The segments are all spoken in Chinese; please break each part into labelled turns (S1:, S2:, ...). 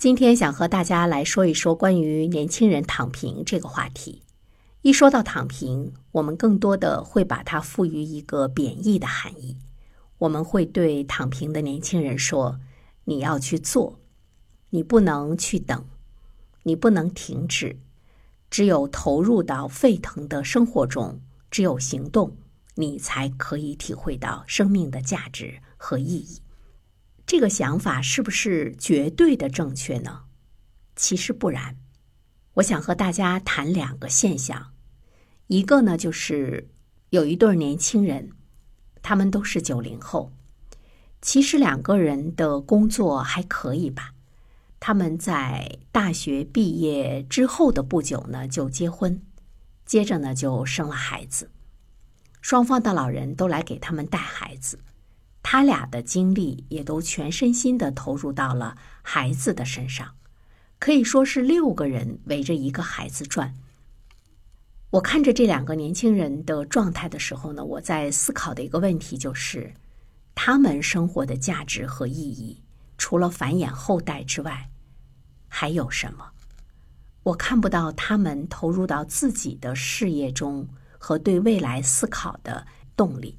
S1: 今天想和大家来说一说关于年轻人躺平这个话题。一说到躺平，我们更多的会把它赋予一个贬义的含义。我们会对躺平的年轻人说：“你要去做，你不能去等，你不能停止，只有投入到沸腾的生活中，只有行动，你才可以体会到生命的价值和意义。”这个想法是不是绝对的正确呢？其实不然。我想和大家谈两个现象，一个呢就是有一对年轻人，他们都是九零后，其实两个人的工作还可以吧。他们在大学毕业之后的不久呢就结婚，接着呢就生了孩子，双方的老人都来给他们带孩子。他俩的精力也都全身心的投入到了孩子的身上，可以说是六个人围着一个孩子转。我看着这两个年轻人的状态的时候呢，我在思考的一个问题就是：他们生活的价值和意义，除了繁衍后代之外，还有什么？我看不到他们投入到自己的事业中和对未来思考的动力。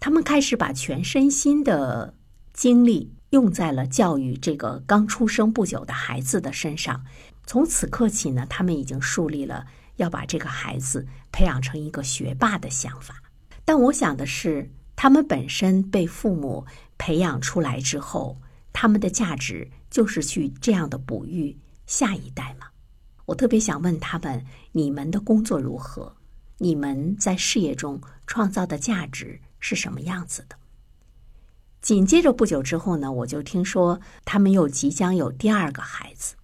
S1: 他们开始把全身心的精力用在了教育这个刚出生不久的孩子的身上。从此刻起呢，他们已经树立了要把这个孩子培养成一个学霸的想法。但我想的是，他们本身被父母培养出来之后，他们的价值就是去这样的哺育下一代吗？我特别想问他们：你们的工作如何？你们在事业中创造的价值？是什么样子的？紧接着不久之后呢，我就听说他们又即将有第二个孩子，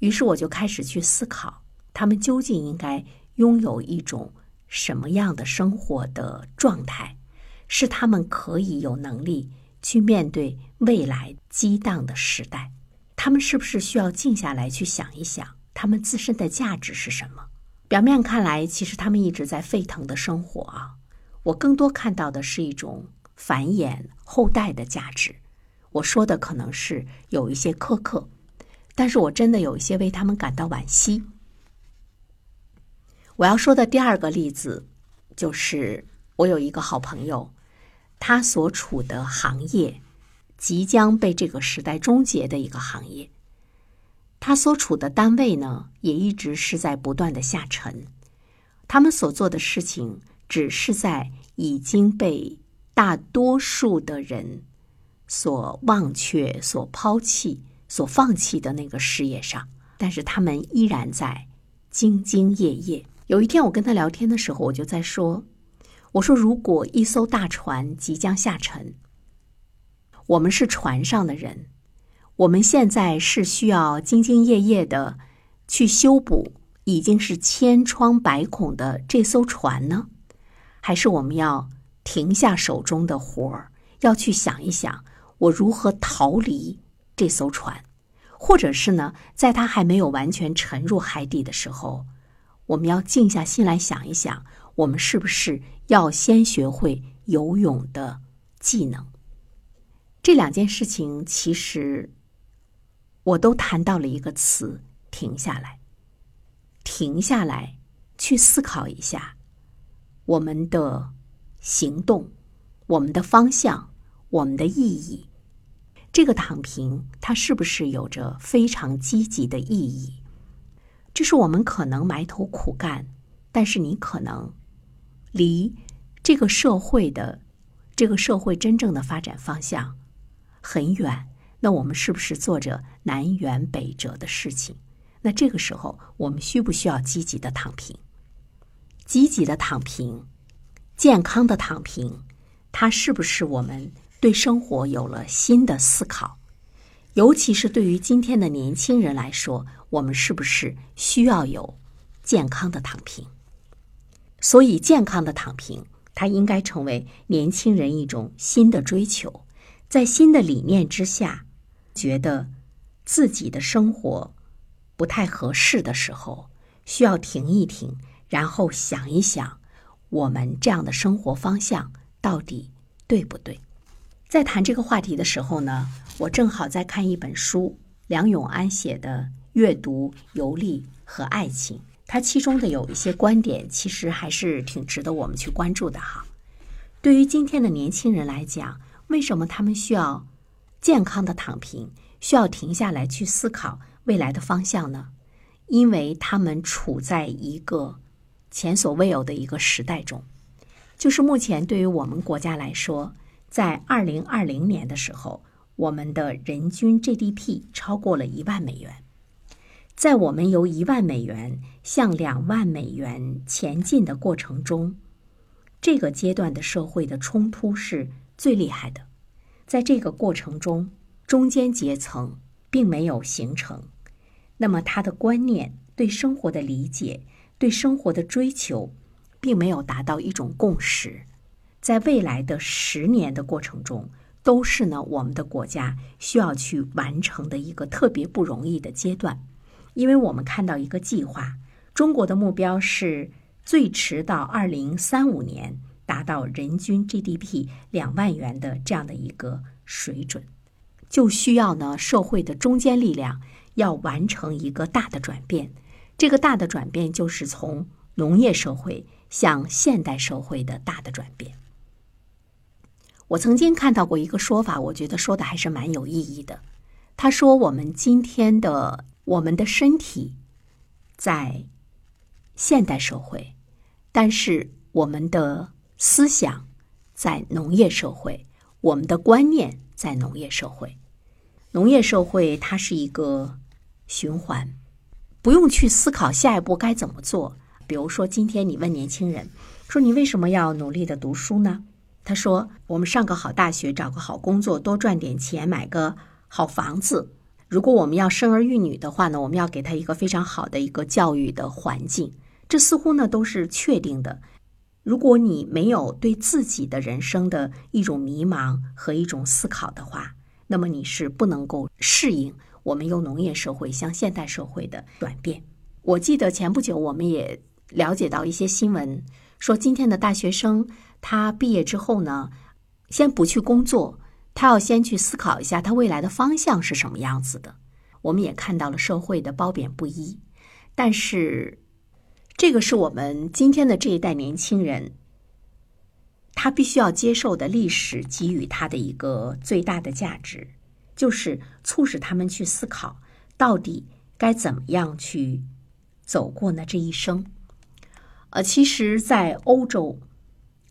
S1: 于是我就开始去思考，他们究竟应该拥有一种什么样的生活的状态，是他们可以有能力去面对未来激荡的时代？他们是不是需要静下来去想一想，他们自身的价值是什么？表面看来，其实他们一直在沸腾的生活啊。我更多看到的是一种繁衍后代的价值。我说的可能是有一些苛刻，但是我真的有一些为他们感到惋惜。我要说的第二个例子，就是我有一个好朋友，他所处的行业即将被这个时代终结的一个行业，他所处的单位呢，也一直是在不断的下沉，他们所做的事情。只是在已经被大多数的人所忘却、所抛弃、所放弃的那个事业上，但是他们依然在兢兢业业。有一天，我跟他聊天的时候，我就在说：“我说，如果一艘大船即将下沉，我们是船上的人，我们现在是需要兢兢业业的去修补已经是千疮百孔的这艘船呢？”还是我们要停下手中的活儿，要去想一想，我如何逃离这艘船，或者是呢，在它还没有完全沉入海底的时候，我们要静下心来想一想，我们是不是要先学会游泳的技能？这两件事情，其实我都谈到了一个词：停下来，停下来，去思考一下。我们的行动，我们的方向，我们的意义，这个躺平，它是不是有着非常积极的意义？这是我们可能埋头苦干，但是你可能离这个社会的这个社会真正的发展方向很远。那我们是不是做着南辕北辙的事情？那这个时候，我们需不需要积极的躺平？积极的躺平，健康的躺平，它是不是我们对生活有了新的思考？尤其是对于今天的年轻人来说，我们是不是需要有健康的躺平？所以，健康的躺平，它应该成为年轻人一种新的追求。在新的理念之下，觉得自己的生活不太合适的时候，需要停一停。然后想一想，我们这样的生活方向到底对不对？在谈这个话题的时候呢，我正好在看一本书，梁永安写的《阅读、游历和爱情》，他其中的有一些观点，其实还是挺值得我们去关注的哈。对于今天的年轻人来讲，为什么他们需要健康的躺平，需要停下来去思考未来的方向呢？因为他们处在一个前所未有的一个时代中，就是目前对于我们国家来说，在二零二零年的时候，我们的人均 GDP 超过了一万美元。在我们由一万美元向两万美元前进的过程中，这个阶段的社会的冲突是最厉害的。在这个过程中，中间阶层并没有形成。那么，他的观念、对生活的理解、对生活的追求，并没有达到一种共识。在未来的十年的过程中，都是呢我们的国家需要去完成的一个特别不容易的阶段。因为我们看到一个计划，中国的目标是最迟到二零三五年达到人均 GDP 两万元的这样的一个水准，就需要呢社会的中坚力量。要完成一个大的转变，这个大的转变就是从农业社会向现代社会的大的转变。我曾经看到过一个说法，我觉得说的还是蛮有意义的。他说：“我们今天的我们的身体在现代社会，但是我们的思想在农业社会，我们的观念在农业社会。农业社会它是一个。”循环，不用去思考下一步该怎么做。比如说，今天你问年轻人说：“你为什么要努力的读书呢？”他说：“我们上个好大学，找个好工作，多赚点钱，买个好房子。如果我们要生儿育女的话呢，我们要给他一个非常好的一个教育的环境。这似乎呢都是确定的。如果你没有对自己的人生的一种迷茫和一种思考的话，那么你是不能够适应。”我们由农业社会向现代社会的转变，我记得前不久我们也了解到一些新闻，说今天的大学生他毕业之后呢，先不去工作，他要先去思考一下他未来的方向是什么样子的。我们也看到了社会的褒贬不一，但是这个是我们今天的这一代年轻人，他必须要接受的历史给予他的一个最大的价值。就是促使他们去思考，到底该怎么样去走过呢这一生。呃，其实，在欧洲，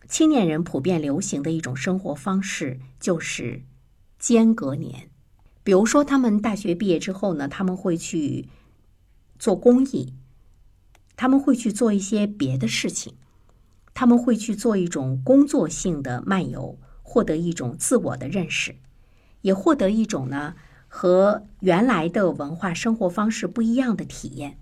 S1: 青年人普遍流行的一种生活方式就是间隔年。比如说，他们大学毕业之后呢，他们会去做公益，他们会去做一些别的事情，他们会去做一种工作性的漫游，获得一种自我的认识。也获得一种呢和原来的文化生活方式不一样的体验，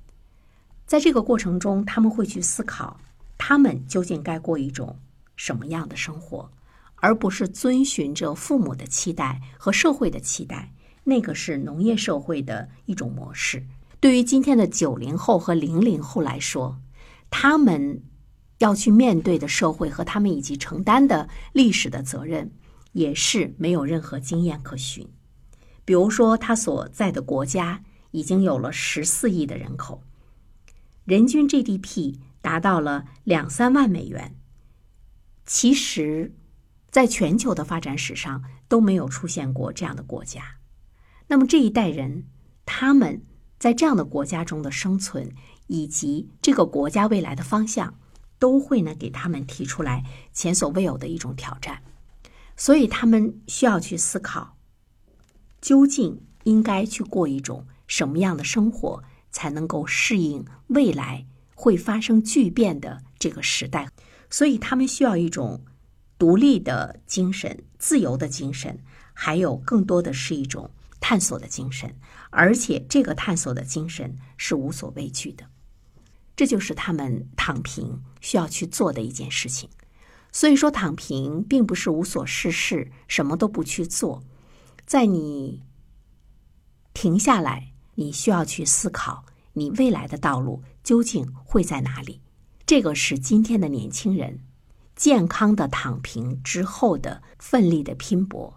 S1: 在这个过程中，他们会去思考，他们究竟该过一种什么样的生活，而不是遵循着父母的期待和社会的期待。那个是农业社会的一种模式。对于今天的九零后和零零后来说，他们要去面对的社会和他们以及承担的历史的责任。也是没有任何经验可循。比如说，他所在的国家已经有了十四亿的人口，人均 GDP 达到了两三万美元。其实，在全球的发展史上都没有出现过这样的国家。那么这一代人，他们在这样的国家中的生存，以及这个国家未来的方向，都会呢给他们提出来前所未有的一种挑战。所以，他们需要去思考，究竟应该去过一种什么样的生活，才能够适应未来会发生巨变的这个时代。所以，他们需要一种独立的精神、自由的精神，还有更多的是一种探索的精神。而且，这个探索的精神是无所畏惧的。这就是他们躺平需要去做的一件事情。所以说，躺平并不是无所事事，什么都不去做。在你停下来，你需要去思考，你未来的道路究竟会在哪里？这个是今天的年轻人健康的躺平之后的奋力的拼搏。